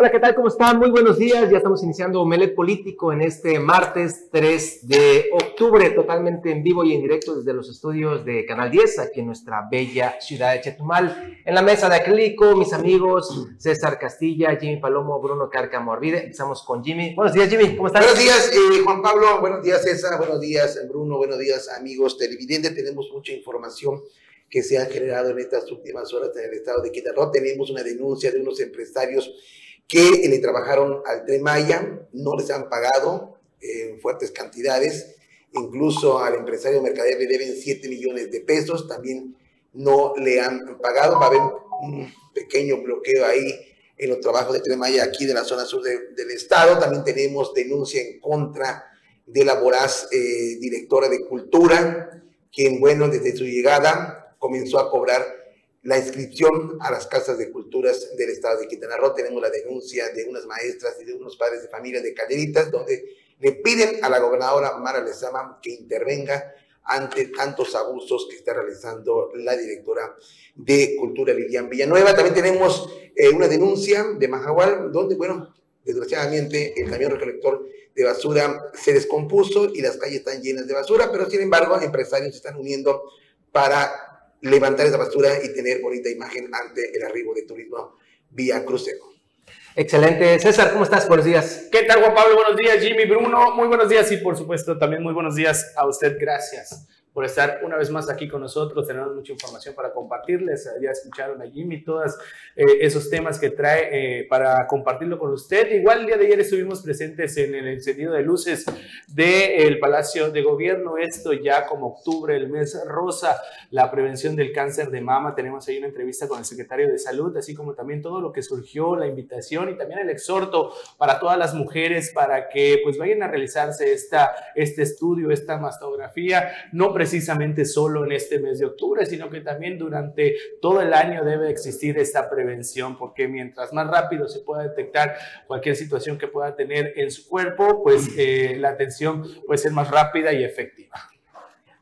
Hola, ¿qué tal? ¿Cómo están? Muy buenos días. Ya estamos iniciando Omelet Político en este martes 3 de octubre, totalmente en vivo y en directo desde los estudios de Canal 10, aquí en nuestra bella ciudad de Chetumal. En la mesa de acrílico, mis amigos César Castilla, Jimmy Palomo, Bruno Cárcamo Arvide. Empezamos con Jimmy. Buenos días, Jimmy. ¿Cómo estás? Buenos días, eh, Juan Pablo. Buenos días, César. Buenos días, Bruno. Buenos días, amigos televidentes. Tenemos mucha información que se ha generado en estas últimas horas en el estado de Quintana Roo. Tenemos una denuncia de unos empresarios que le trabajaron al Tren no les han pagado en fuertes cantidades, incluso al empresario mercader le deben 7 millones de pesos, también no le han pagado, va a haber un pequeño bloqueo ahí en los trabajos de Tren Maya aquí de la zona sur del estado, también tenemos denuncia en contra de la voraz eh, directora de Cultura, quien, bueno, desde su llegada comenzó a cobrar la inscripción a las casas de culturas del estado de Quintana Roo. Tenemos la denuncia de unas maestras y de unos padres de familia de Calderitas, donde le piden a la gobernadora Mara Lezama que intervenga ante tantos abusos que está realizando la directora de Cultura Lilian Villanueva. También tenemos eh, una denuncia de Majahual, donde, bueno, desgraciadamente el camión recolector de basura se descompuso y las calles están llenas de basura, pero sin embargo empresarios se están uniendo para levantar esa basura y tener bonita imagen ante el arribo de turismo vía crucero. Excelente. César, ¿cómo estás? Buenos días. ¿Qué tal, Juan Pablo? Buenos días, Jimmy, Bruno. Muy buenos días y, por supuesto, también muy buenos días a usted. Gracias por estar una vez más aquí con nosotros. Tenemos mucha información para compartirles. Ya escucharon a Jimmy todos eh, esos temas que trae eh, para compartirlo con usted. Igual el día de ayer estuvimos presentes en el encendido de luces del Palacio de Gobierno. Esto ya como octubre, el mes rosa, la prevención del cáncer de mama. Tenemos ahí una entrevista con el secretario de Salud, así como también todo lo que surgió, la invitación y también el exhorto para todas las mujeres para que pues vayan a realizarse esta, este estudio, esta mastografía. No precisamente solo en este mes de octubre, sino que también durante todo el año debe existir esta prevención, porque mientras más rápido se pueda detectar cualquier situación que pueda tener en su cuerpo, pues eh, la atención puede ser más rápida y efectiva.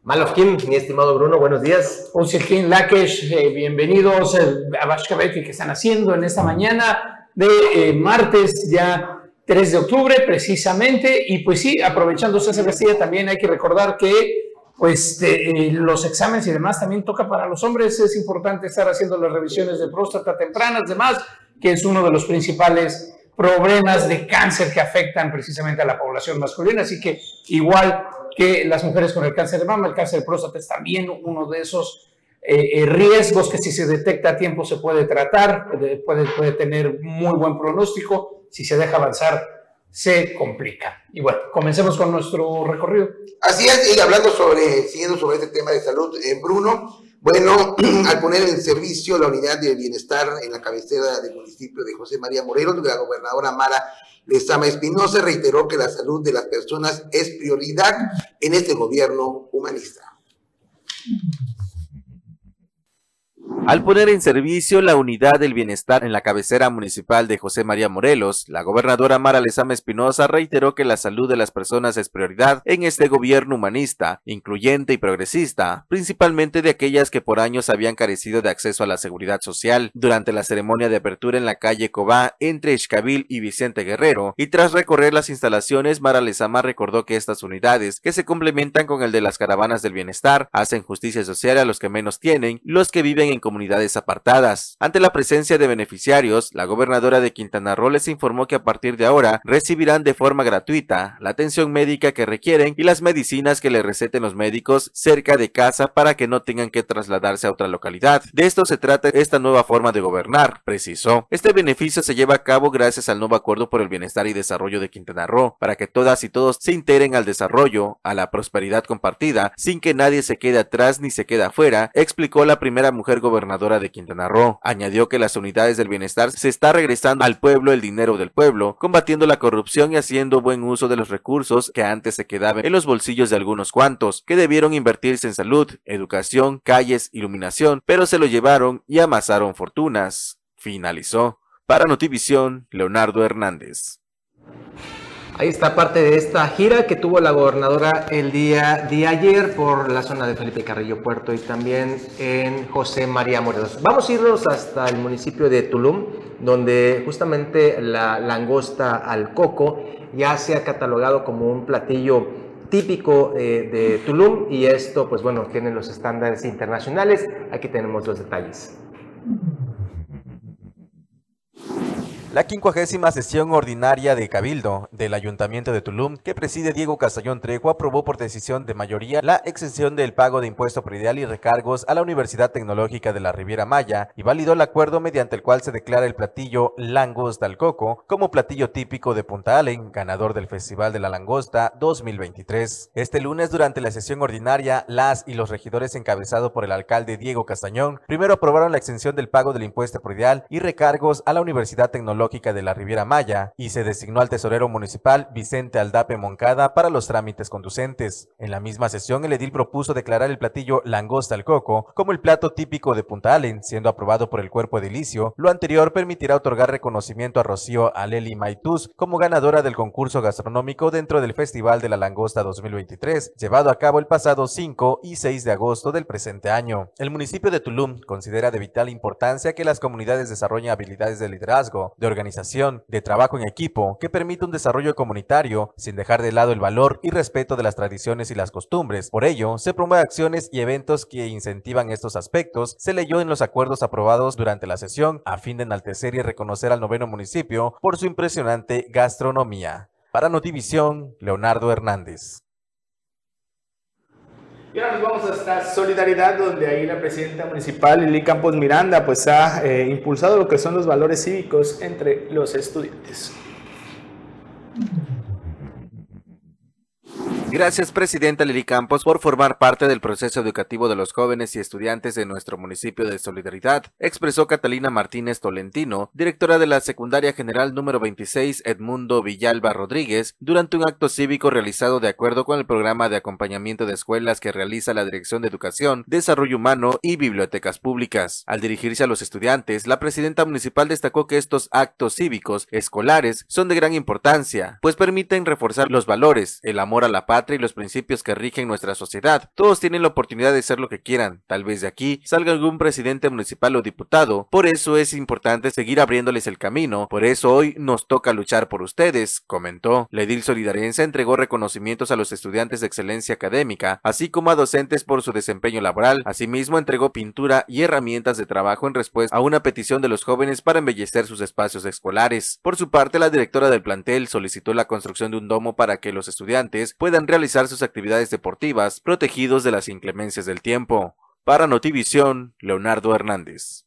Malofkin, mi estimado Bruno, buenos días. Usilkin Lakesh, eh, bienvenidos a Bashkabeti que están haciendo en esta mañana de eh, martes ya 3 de octubre precisamente. Y pues sí, aprovechando esa Castilla, también hay que recordar que pues eh, los exámenes y demás también toca para los hombres. Es importante estar haciendo las revisiones de próstata tempranas, demás, que es uno de los principales problemas de cáncer que afectan precisamente a la población masculina. Así que igual que las mujeres con el cáncer de mama, el cáncer de próstata es también uno de esos eh, eh, riesgos que si se detecta a tiempo se puede tratar, puede tener muy buen pronóstico. Si se deja avanzar, se complica. Y bueno, comencemos con nuestro recorrido. Así es, y hablando sobre, siguiendo sobre este tema de salud, eh, Bruno, bueno, al poner en servicio la unidad de bienestar en la cabecera del municipio de José María Morelos, la gobernadora Mara Lezama Espinosa reiteró que la salud de las personas es prioridad en este gobierno humanista. Al poner en servicio la unidad del bienestar en la cabecera municipal de José María Morelos, la gobernadora Mara Lezama Espinosa reiteró que la salud de las personas es prioridad en este gobierno humanista, incluyente y progresista, principalmente de aquellas que por años habían carecido de acceso a la seguridad social. Durante la ceremonia de apertura en la calle Cobá entre Ixcabil y Vicente Guerrero, y tras recorrer las instalaciones, Mara Lezama recordó que estas unidades, que se complementan con el de las caravanas del bienestar, hacen justicia social a los que menos tienen, los que viven en comunidades unidades apartadas. Ante la presencia de beneficiarios, la gobernadora de Quintana Roo les informó que a partir de ahora recibirán de forma gratuita la atención médica que requieren y las medicinas que le receten los médicos cerca de casa para que no tengan que trasladarse a otra localidad. De esto se trata esta nueva forma de gobernar, precisó. Este beneficio se lleva a cabo gracias al nuevo acuerdo por el bienestar y desarrollo de Quintana Roo, para que todas y todos se integren al desarrollo, a la prosperidad compartida, sin que nadie se quede atrás ni se quede afuera, explicó la primera mujer gobernadora de Quintana Roo. Añadió que las unidades del bienestar se está regresando al pueblo el dinero del pueblo, combatiendo la corrupción y haciendo buen uso de los recursos que antes se quedaban en los bolsillos de algunos cuantos, que debieron invertirse en salud, educación, calles, iluminación, pero se lo llevaron y amasaron fortunas. Finalizó. Para Notivisión, Leonardo Hernández. Ahí está parte de esta gira que tuvo la gobernadora el día de ayer por la zona de Felipe Carrillo Puerto y también en José María Morelos. Vamos a irnos hasta el municipio de Tulum, donde justamente la langosta al coco ya se ha catalogado como un platillo típico eh, de Tulum y esto pues bueno tiene los estándares internacionales. Aquí tenemos los detalles. La quincuagésima sesión ordinaria de Cabildo del Ayuntamiento de Tulum, que preside Diego Castellón Trejo, aprobó por decisión de mayoría la exención del pago de impuesto predial y recargos a la Universidad Tecnológica de la Riviera Maya y validó el acuerdo mediante el cual se declara el platillo Langosta al Coco como platillo típico de Punta Allen, ganador del Festival de la Langosta 2023. Este lunes, durante la sesión ordinaria, las y los regidores encabezados por el alcalde Diego Castañón primero aprobaron la exención del pago del impuesto predial y recargos a la Universidad Tecnológica de la Riviera Maya y se designó al tesorero municipal Vicente Aldape Moncada para los trámites conducentes. En la misma sesión, el edil propuso declarar el platillo langosta al coco como el plato típico de Punta Allen, siendo aprobado por el cuerpo edilicio. Lo anterior permitirá otorgar reconocimiento a Rocío Aleli Maitús como ganadora del concurso gastronómico dentro del Festival de la Langosta 2023, llevado a cabo el pasado 5 y 6 de agosto del presente año. El municipio de Tulum considera de vital importancia que las comunidades desarrollen habilidades de liderazgo, de organización, de trabajo en equipo, que permite un desarrollo comunitario sin dejar de lado el valor y respeto de las tradiciones y las costumbres. Por ello, se promueven acciones y eventos que incentivan estos aspectos, se leyó en los acuerdos aprobados durante la sesión a fin de enaltecer y reconocer al noveno municipio por su impresionante gastronomía. Para Notivisión, Leonardo Hernández. Y ahora nos vamos hasta Solidaridad, donde ahí la presidenta municipal Lili Campos Miranda pues ha eh, impulsado lo que son los valores cívicos entre los estudiantes. Gracias, Presidenta Lili Campos, por formar parte del proceso educativo de los jóvenes y estudiantes de nuestro municipio de Solidaridad, expresó Catalina Martínez Tolentino, directora de la Secundaria General número 26 Edmundo Villalba Rodríguez, durante un acto cívico realizado de acuerdo con el programa de acompañamiento de escuelas que realiza la Dirección de Educación, Desarrollo Humano y Bibliotecas Públicas. Al dirigirse a los estudiantes, la presidenta municipal destacó que estos actos cívicos escolares son de gran importancia, pues permiten reforzar los valores, el amor a la paz, y los principios que rigen nuestra sociedad. Todos tienen la oportunidad de ser lo que quieran. Tal vez de aquí salga algún presidente municipal o diputado. Por eso es importante seguir abriéndoles el camino. Por eso hoy nos toca luchar por ustedes, comentó. La edil solidariense entregó reconocimientos a los estudiantes de excelencia académica, así como a docentes por su desempeño laboral. Asimismo, entregó pintura y herramientas de trabajo en respuesta a una petición de los jóvenes para embellecer sus espacios escolares. Por su parte, la directora del plantel solicitó la construcción de un domo para que los estudiantes puedan realizar sus actividades deportivas protegidos de las inclemencias del tiempo. Para Notivisión, Leonardo Hernández.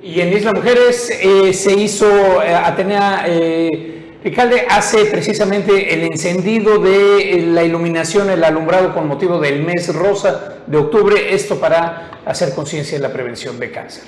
Y en Isla Mujeres eh, se hizo, eh, Atenea eh, Alcalde hace precisamente el encendido de eh, la iluminación, el alumbrado con motivo del mes rosa de octubre, esto para hacer conciencia de la prevención de cáncer.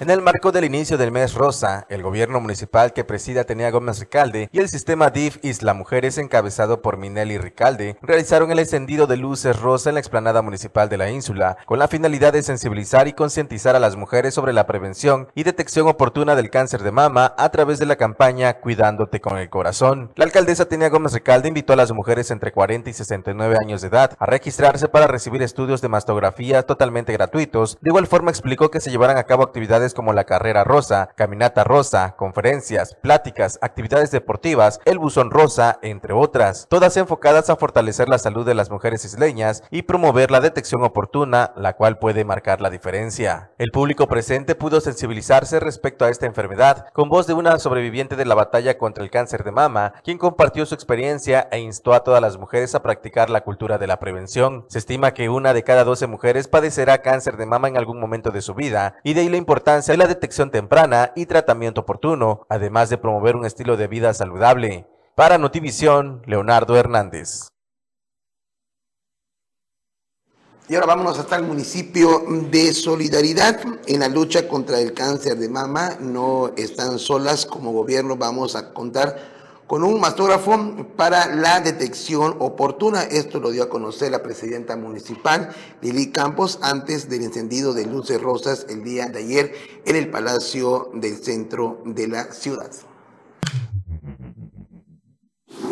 En el marco del inicio del mes rosa, el gobierno municipal que preside Atenea Gómez Ricalde y el sistema DIF Isla Mujeres encabezado por Minelli Ricalde realizaron el encendido de luces rosa en la explanada municipal de la ínsula con la finalidad de sensibilizar y concientizar a las mujeres sobre la prevención y detección oportuna del cáncer de mama a través de la campaña Cuidándote con el corazón. La alcaldesa Atenea Gómez Ricalde invitó a las mujeres entre 40 y 69 años de edad a registrarse para recibir estudios de mastografía totalmente gratuitos. De igual forma explicó que se llevarán a cabo actividades como la carrera rosa, caminata rosa, conferencias, pláticas, actividades deportivas, el buzón rosa, entre otras, todas enfocadas a fortalecer la salud de las mujeres isleñas y promover la detección oportuna, la cual puede marcar la diferencia. El público presente pudo sensibilizarse respecto a esta enfermedad con voz de una sobreviviente de la batalla contra el cáncer de mama, quien compartió su experiencia e instó a todas las mujeres a practicar la cultura de la prevención. Se estima que una de cada 12 mujeres padecerá cáncer de mama en algún momento de su vida, y de ahí la importancia de la detección temprana y tratamiento oportuno, además de promover un estilo de vida saludable. Para Notivisión, Leonardo Hernández. Y ahora vámonos hasta el municipio de Solidaridad en la lucha contra el cáncer de mama. No están solas como gobierno, vamos a contar con un mastógrafo para la detección oportuna. Esto lo dio a conocer la presidenta municipal, Lili Campos, antes del encendido de luces rosas el día de ayer en el Palacio del Centro de la ciudad.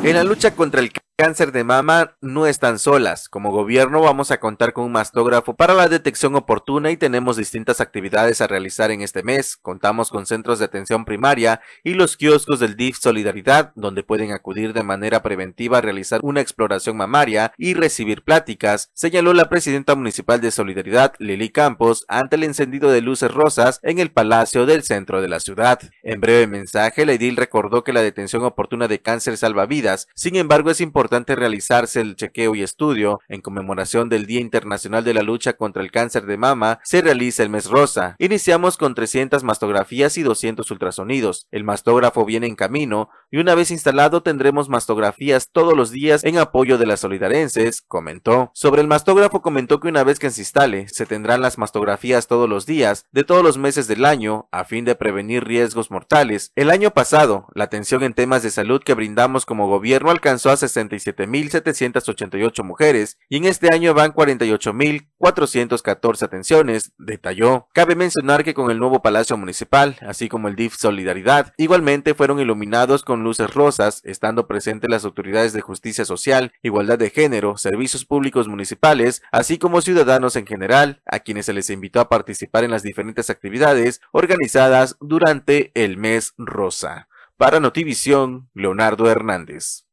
En la lucha contra el cáncer de mama no están solas. Como gobierno vamos a contar con un mastógrafo para la detección oportuna y tenemos distintas actividades a realizar en este mes. Contamos con centros de atención primaria y los kioscos del DIF Solidaridad, donde pueden acudir de manera preventiva a realizar una exploración mamaria y recibir pláticas, señaló la presidenta municipal de Solidaridad, Lili Campos, ante el encendido de luces rosas en el Palacio del centro de la ciudad. En breve mensaje, la edil recordó que la detención oportuna de cáncer salva vidas, sin embargo es importante importante realizarse el chequeo y estudio en conmemoración del Día Internacional de la Lucha contra el Cáncer de Mama, se realiza el mes rosa. Iniciamos con 300 mastografías y 200 ultrasonidos. El mastógrafo viene en camino y una vez instalado tendremos mastografías todos los días en apoyo de las solidarenses, comentó. Sobre el mastógrafo comentó que una vez que se instale, se tendrán las mastografías todos los días de todos los meses del año a fin de prevenir riesgos mortales. El año pasado, la atención en temas de salud que brindamos como gobierno alcanzó a 60 47.788 mujeres y en este año van 48.414 atenciones, detalló. Cabe mencionar que con el nuevo Palacio Municipal, así como el DIF Solidaridad, igualmente fueron iluminados con luces rosas, estando presentes las autoridades de justicia social, igualdad de género, servicios públicos municipales, así como ciudadanos en general, a quienes se les invitó a participar en las diferentes actividades organizadas durante el mes rosa. Para Notivisión, Leonardo Hernández.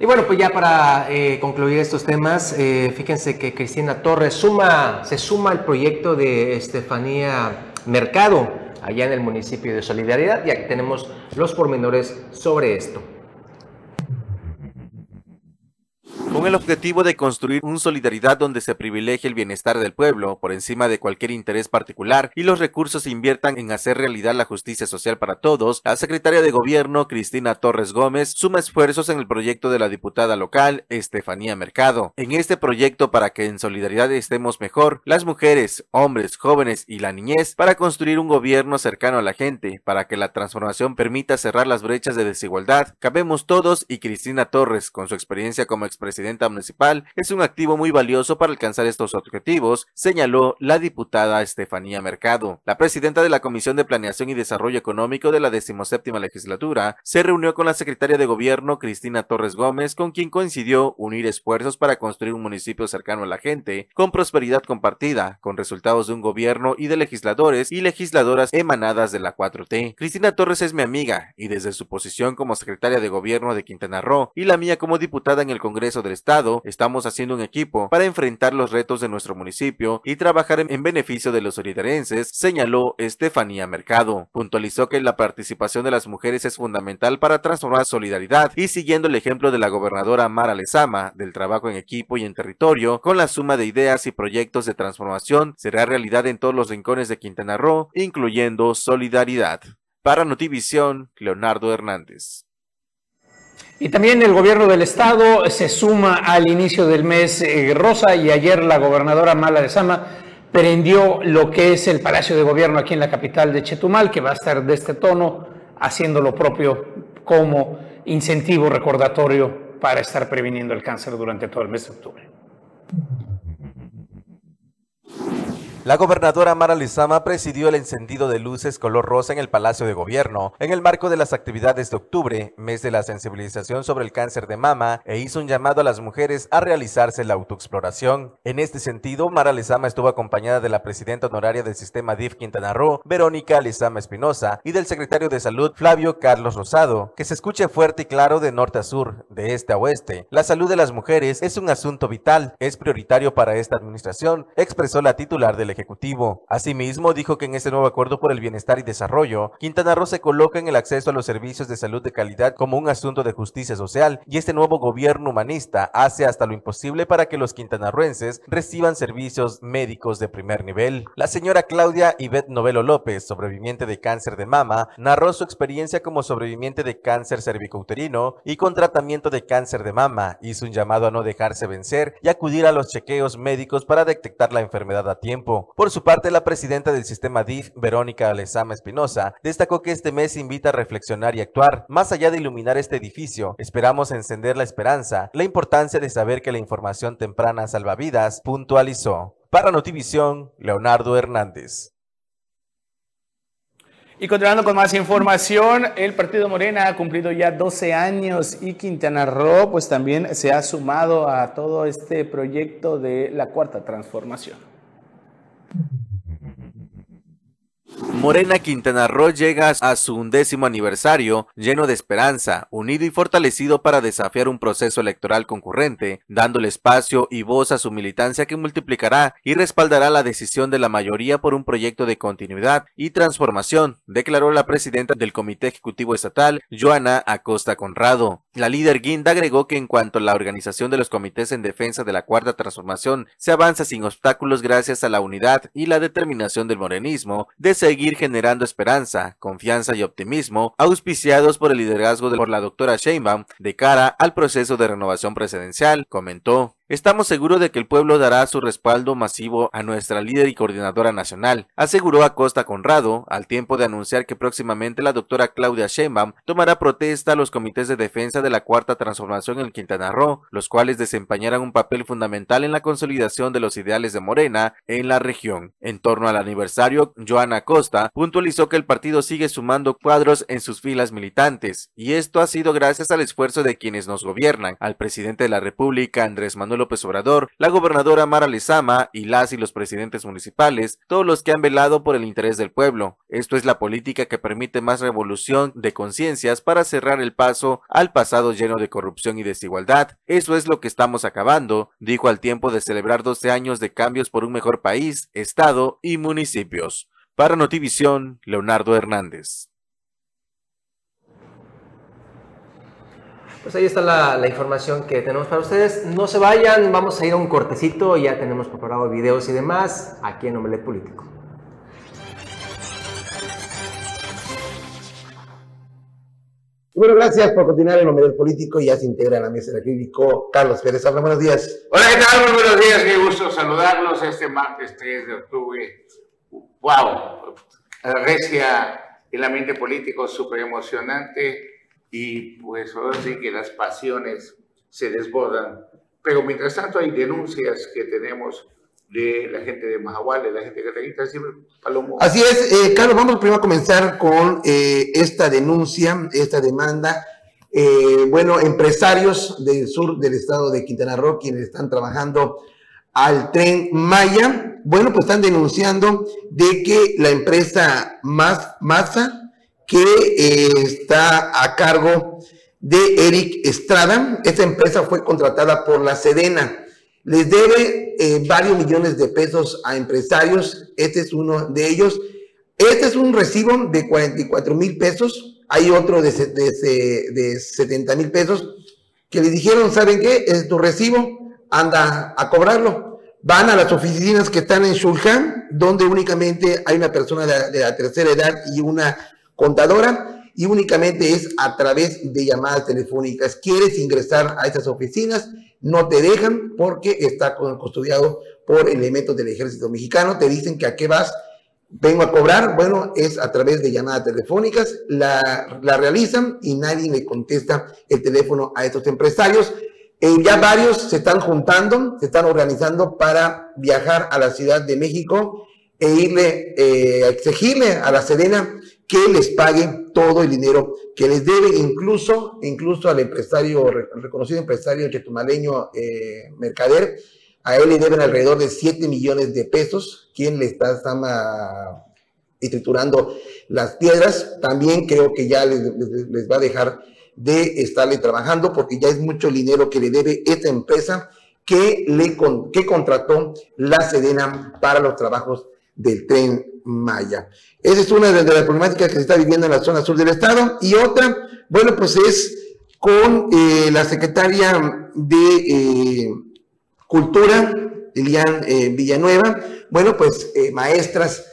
Y bueno, pues ya para eh, concluir estos temas, eh, fíjense que Cristina Torres suma, se suma al proyecto de Estefanía Mercado, allá en el municipio de Solidaridad, y aquí tenemos los pormenores sobre esto. Con el objetivo de construir un solidaridad donde se privilegie el bienestar del pueblo por encima de cualquier interés particular y los recursos se inviertan en hacer realidad la justicia social para todos, la secretaria de gobierno Cristina Torres Gómez suma esfuerzos en el proyecto de la diputada local Estefanía Mercado. En este proyecto para que en solidaridad estemos mejor, las mujeres, hombres, jóvenes y la niñez, para construir un gobierno cercano a la gente, para que la transformación permita cerrar las brechas de desigualdad, cabemos todos y Cristina Torres, con su experiencia como expresidente municipal es un activo muy valioso para alcanzar estos objetivos, señaló la diputada Estefanía Mercado. La presidenta de la Comisión de Planeación y Desarrollo Económico de la decimoséptima legislatura se reunió con la secretaria de Gobierno Cristina Torres Gómez, con quien coincidió unir esfuerzos para construir un municipio cercano a la gente, con prosperidad compartida, con resultados de un gobierno y de legisladores y legisladoras emanadas de la 4T. Cristina Torres es mi amiga y desde su posición como secretaria de Gobierno de Quintana Roo y la mía como diputada en el Congreso del Estado, estamos haciendo un equipo para enfrentar los retos de nuestro municipio y trabajar en, beneficio de los solidarenses, señaló Estefanía Mercado. Puntualizó que la participación de las mujeres es fundamental para transformar solidaridad y siguiendo el ejemplo de la gobernadora Mara Lezama del trabajo en equipo y en territorio, con la suma de ideas y proyectos de transformación será realidad en todos los rincones de Quintana Roo, incluyendo solidaridad. Para Notivisión, Leonardo Hernández. Y también el gobierno del estado se suma al inicio del mes eh, rosa y ayer la gobernadora Mala de Sama prendió lo que es el Palacio de Gobierno aquí en la capital de Chetumal, que va a estar de este tono, haciendo lo propio como incentivo recordatorio para estar previniendo el cáncer durante todo el mes de octubre. La gobernadora Mara Lizama presidió el encendido de luces color rosa en el Palacio de Gobierno en el marco de las actividades de octubre, mes de la sensibilización sobre el cáncer de mama, e hizo un llamado a las mujeres a realizarse la autoexploración. En este sentido, Mara Lizama estuvo acompañada de la presidenta honoraria del sistema DIF Quintana Roo, Verónica Lizama Espinosa, y del secretario de Salud, Flavio Carlos Rosado. Que se escuche fuerte y claro de norte a sur, de este a oeste. La salud de las mujeres es un asunto vital, es prioritario para esta administración, expresó la titular del Ejecutivo. Asimismo, dijo que en este nuevo acuerdo por el bienestar y desarrollo, Quintana Roo se coloca en el acceso a los servicios de salud de calidad como un asunto de justicia social y este nuevo gobierno humanista hace hasta lo imposible para que los quintanarruenses reciban servicios médicos de primer nivel. La señora Claudia Ivette Novelo López, sobreviviente de cáncer de mama, narró su experiencia como sobreviviente de cáncer cervicouterino y con tratamiento de cáncer de mama. Hizo un llamado a no dejarse vencer y acudir a los chequeos médicos para detectar la enfermedad a tiempo. Por su parte, la presidenta del sistema DIF, Verónica Lezama Espinosa, destacó que este mes invita a reflexionar y actuar. Más allá de iluminar este edificio, esperamos encender la esperanza, la importancia de saber que la información temprana salva vidas, puntualizó. Para Notivisión, Leonardo Hernández. Y continuando con más información, el Partido Morena ha cumplido ya 12 años y Quintana Roo pues también se ha sumado a todo este proyecto de la cuarta transformación. Morena Quintana Roo llega a su undécimo aniversario lleno de esperanza, unido y fortalecido para desafiar un proceso electoral concurrente, dándole espacio y voz a su militancia que multiplicará y respaldará la decisión de la mayoría por un proyecto de continuidad y transformación, declaró la presidenta del Comité Ejecutivo Estatal, Joana Acosta Conrado. La líder Guinda agregó que en cuanto a la organización de los comités en defensa de la cuarta transformación, se avanza sin obstáculos gracias a la unidad y la determinación del morenismo de seguir generando esperanza, confianza y optimismo, auspiciados por el liderazgo de por la doctora Sheinbaum de cara al proceso de renovación presidencial, comentó. Estamos seguros de que el pueblo dará su respaldo masivo a nuestra líder y coordinadora nacional, aseguró Acosta Conrado, al tiempo de anunciar que próximamente la doctora Claudia Sheinbaum tomará protesta a los comités de defensa de la Cuarta Transformación en Quintana Roo, los cuales desempeñarán un papel fundamental en la consolidación de los ideales de Morena en la región. En torno al aniversario, Joana Acosta puntualizó que el partido sigue sumando cuadros en sus filas militantes, y esto ha sido gracias al esfuerzo de quienes nos gobiernan, al presidente de la República, Andrés Manuel López Obrador, la gobernadora Mara Lezama y las y los presidentes municipales, todos los que han velado por el interés del pueblo. Esto es la política que permite más revolución de conciencias para cerrar el paso al pasado lleno de corrupción y desigualdad. Eso es lo que estamos acabando, dijo al tiempo de celebrar 12 años de cambios por un mejor país, Estado y municipios. Para Notivisión, Leonardo Hernández. Pues ahí está la, información que tenemos para ustedes. No se vayan, vamos a ir a un cortecito, ya tenemos preparado videos y demás aquí en Omelet Político. Bueno, gracias por continuar en Omelet Político. Ya se integra a la mesa de crítico Carlos Pérez. Habla, buenos días. Hola, ¿qué tal? Muy buenos días. Qué gusto saludarlos este martes 3 de octubre. ¡Wow! Recia el ambiente político súper emocionante y pues ahora sí que las pasiones se desbordan. Pero mientras tanto hay denuncias que tenemos de la gente de Mahahual, de la gente de Catalita, siempre Palomo. Así es, eh, Carlos, vamos primero a comenzar con eh, esta denuncia, esta demanda. Eh, bueno, empresarios del sur del estado de Quintana Roo, quienes están trabajando al tren Maya, bueno, pues están denunciando de que la empresa Massa que eh, está a cargo de Eric Estrada. Esta empresa fue contratada por la Sedena. Les debe eh, varios millones de pesos a empresarios. Este es uno de ellos. Este es un recibo de 44 mil pesos. Hay otro de, de, de 70 mil pesos que le dijeron, ¿saben qué? Es tu recibo, anda a cobrarlo. Van a las oficinas que están en Shulhan, donde únicamente hay una persona de la tercera edad y una contadora y únicamente es a través de llamadas telefónicas. Quieres ingresar a estas oficinas, no te dejan porque está custodiado por elementos del ejército mexicano, te dicen que a qué vas, vengo a cobrar, bueno, es a través de llamadas telefónicas, la, la realizan y nadie le contesta el teléfono a estos empresarios. Eh, ya varios se están juntando, se están organizando para viajar a la Ciudad de México e irle eh, a exigirle a la Sedena que les pague todo el dinero que les debe, incluso, incluso al empresario, reconocido empresario chetumaleño eh, Mercader, a él le deben alrededor de 7 millones de pesos, quien le está, está triturando las piedras, también creo que ya les, les, va a dejar de estarle trabajando porque ya es mucho dinero que le debe esta empresa que, le, que contrató la Sedena para los trabajos del tren Maya. Esa es una de las problemáticas que se está viviendo en la zona sur del estado. Y otra, bueno, pues es con eh, la secretaria de eh, Cultura, Lilian eh, Villanueva. Bueno, pues maestras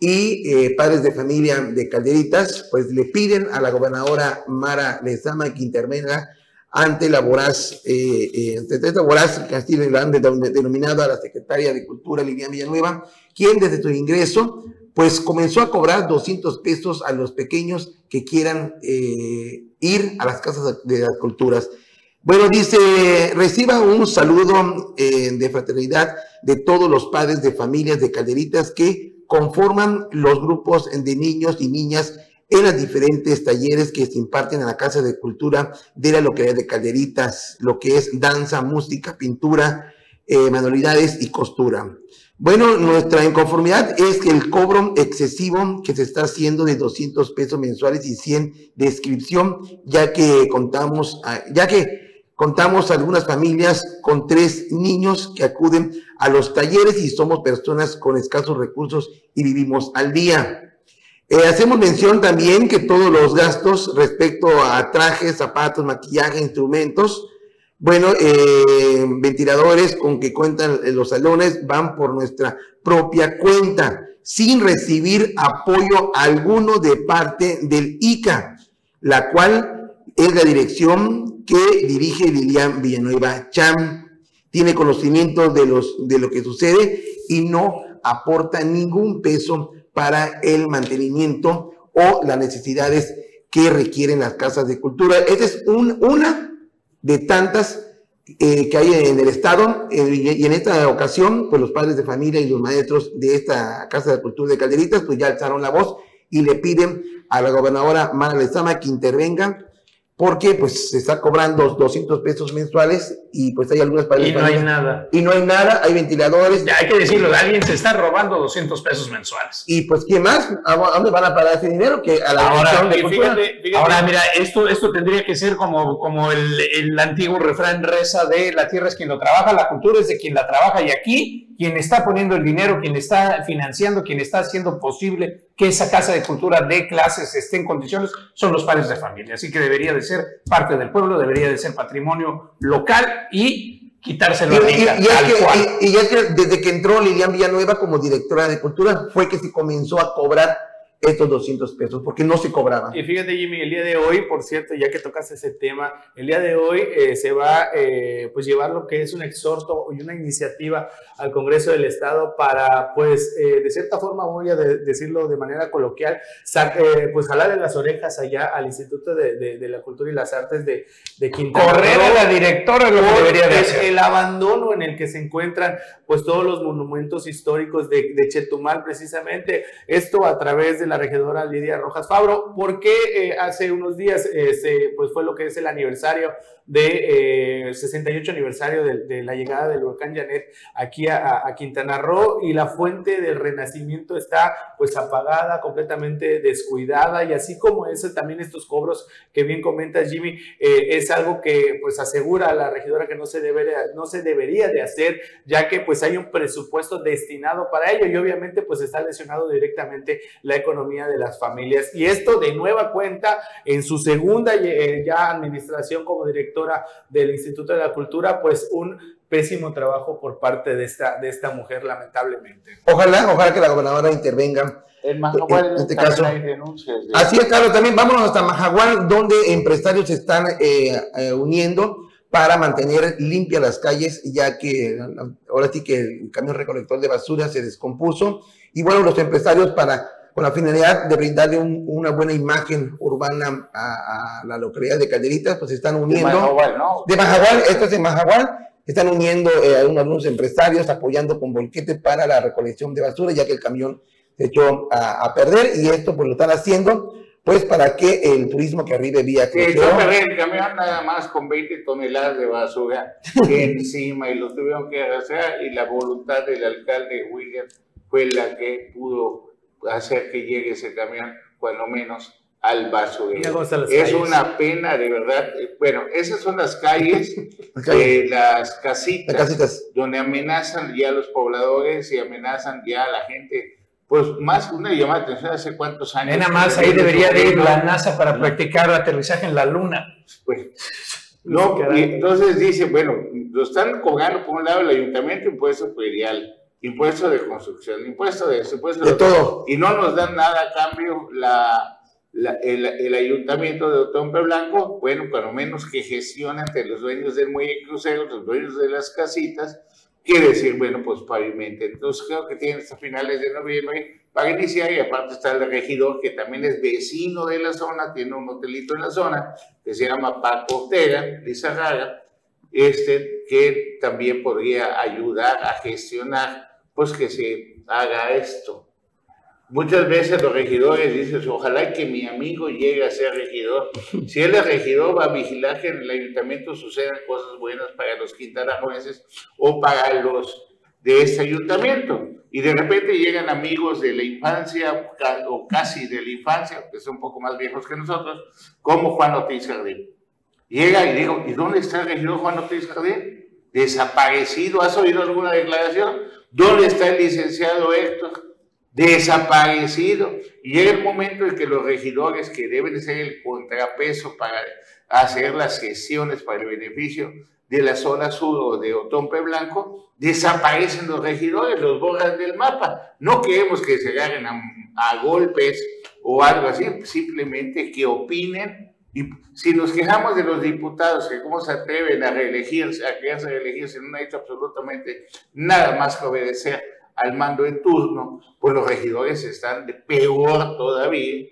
y padres de familia de Calderitas, pues le piden a la gobernadora Mara Lezama que intervenga ante la voraz, eh, eh, ante esta voraz Castillo y León, denominada a la secretaria de Cultura Lilian Villanueva, quien desde su ingreso pues comenzó a cobrar 200 pesos a los pequeños que quieran eh, ir a las casas de las culturas. Bueno, dice, reciba un saludo eh, de fraternidad de todos los padres de familias de calderitas que conforman los grupos de niños y niñas en los diferentes talleres que se imparten en la Casa de Cultura de la localidad de Calderitas, lo que es danza, música, pintura, eh, manualidades y costura. Bueno, nuestra inconformidad es que el cobro excesivo que se está haciendo de 200 pesos mensuales y 100 de inscripción, ya que contamos, ya que contamos algunas familias con tres niños que acuden a los talleres y somos personas con escasos recursos y vivimos al día. Eh, hacemos mención también que todos los gastos respecto a trajes, zapatos, maquillaje, instrumentos, bueno, eh, ventiladores con que cuentan los salones van por nuestra propia cuenta, sin recibir apoyo alguno de parte del ICA, la cual es la dirección que dirige Lilian Villanueva Cham. Tiene conocimiento de, los, de lo que sucede y no aporta ningún peso para el mantenimiento o las necesidades que requieren las casas de cultura. Esa es un, una de tantas eh, que hay en el Estado. Eh, y en esta ocasión, pues los padres de familia y los maestros de esta Casa de Cultura de Calderitas, pues ya alzaron la voz y le piden a la gobernadora Mara Lezama que intervenga porque pues se está cobrando 200 pesos mensuales y pues hay algunas padres Y no hay nada. Y no hay nada, hay ventiladores. Ya hay que decirlo, alguien se está robando 200 pesos mensuales. Y pues ¿quién más? ¿A dónde van a parar ese dinero? Que a la ahora, de fíjate, fíjate. ahora mira, esto, esto tendría que ser como, como el, el antiguo refrán reza de la tierra es quien lo trabaja, la cultura es de quien la trabaja y aquí quien está poniendo el dinero, quien está financiando, quien está haciendo posible que esa casa de cultura de clases esté en condiciones, son los padres de familia. Así que debería de ser parte del pueblo, debería de ser patrimonio local y quitárselo y, y, y, y, es que desde que entró Lilian Villanueva como directora de cultura fue que se comenzó a cobrar estos 200 pesos, porque no se cobraban. Y fíjate, Jimmy, el día de hoy, por cierto, ya que tocas ese tema, el día de hoy eh, se va eh, pues llevar lo que es un exhorto y una iniciativa al Congreso del Estado para, pues, eh, de cierta forma, voy a decirlo de manera coloquial, pues jalarle las orejas allá al Instituto de, de, la Cultura y las Artes de, de Quintana Correr a la directora lo que debería de hacer. El abandono en el que se encuentran, pues, todos los monumentos históricos de, de Chetumal, precisamente, esto a través de la regidora Lidia Rojas Fabro, porque eh, hace unos días eh, pues fue lo que es el aniversario de 68 eh, aniversario de, la llegada del huracán Janet aquí a, Quintana Roo y la fuente del renacimiento está pues apagada, completamente descuidada. Y así como eso también estos cobros que bien comentas Jimmy, es algo que pues asegura a la regidora que no se, debería, no se debería de hacer ya que pues hay un presupuesto destinado para ello. Y obviamente pues está lesionado directamente la economía de las familias. Y esto de nueva cuenta, en su segunda eh, ya administración como directora del Instituto de la Cultura, pues un pésimo trabajo por parte de esta, de esta mujer, lamentablemente. Ojalá, ojalá que la gobernadora intervenga. En Majagual, en este caso. Así es, claro, también vámonos hasta Majagual, donde empresarios se están eh, eh, uniendo para mantener limpias las calles, ya que ahora sí que el camión recolector de basura se descompuso. Y bueno, los empresarios para con la finalidad de brindarle una buena imagen urbana a, la localidad de Calderitas, pues se están uniendo. De Majagual, ¿no? De Majagual, esto es de Majagual, están uniendo eh, algunos empresarios apoyando con volquetes para la recolección de basura, ya que el camión se echó a, perder y esto pues lo están haciendo pues para que el turismo que arribe vía Sí, a perder el camión nada más con 20 toneladas de basura encima y lo tuvieron que hacer y la voluntad del alcalde William fue la que pudo hacer que llegue ese camión, cuando menos, al basurero. Es una pena, de verdad. Bueno, esas son las calles, de las casitas, donde amenazan ya a los pobladores y amenazan ya a la gente. Pues más una llamada de atención hace cuántos años. Nada más ahí debería de ir la NASA para practicar aterrizaje en la Luna. Pues, no, y entonces dice, bueno, lo están cobrando por un lado el ayuntamiento impuesto predial impuesto de construcción, impuesto de impuesto de, todo. Y no nos dan nada a cambio la, la- el, el ayuntamiento de Otompe Blanco, bueno, cuando menos que gestiona entre los dueños del muelle crucero, los dueños de las casitas, quiere decir, bueno, pues pavimente. Entonces creo que tienen hasta finales de noviembre para iniciar y aparte está el regidor que también es vecino de la zona, tiene un hotelito en la zona que se llama Paco Ortega, Lizarraga, este, que también podría ayudar a gestionar, pues que se haga esto. Muchas veces los regidores dicen, ojalá que mi amigo llegue a ser regidor. Si él es regidor, va a vigilar que en el ayuntamiento sucedan cosas buenas para los quintanajoenses o para los de este ayuntamiento. Y de repente llegan amigos de la infancia o casi de la infancia, que son un poco más viejos que nosotros, como Juan Ortiz Jardín. Llega y digo, ¿y dónde está el regidor Juan Ortiz Jardín? Desaparecido, ¿has oído alguna declaración? ¿Dónde está el licenciado Héctor? Desaparecido. Y llega el momento en que los regidores, que deben ser el contrapeso para hacer las gestiones para el beneficio de la zona sur o de Otompe Blanco, desaparecen los regidores, los borran del mapa. No queremos que se agarren a, a golpes o algo así, simplemente que opinen. Y si nos quejamos de los diputados, que cómo se atreven a reelegirse, a quedarse reelegirse, no han hecho absolutamente nada más que obedecer al mando en turno, pues los regidores están de peor todavía.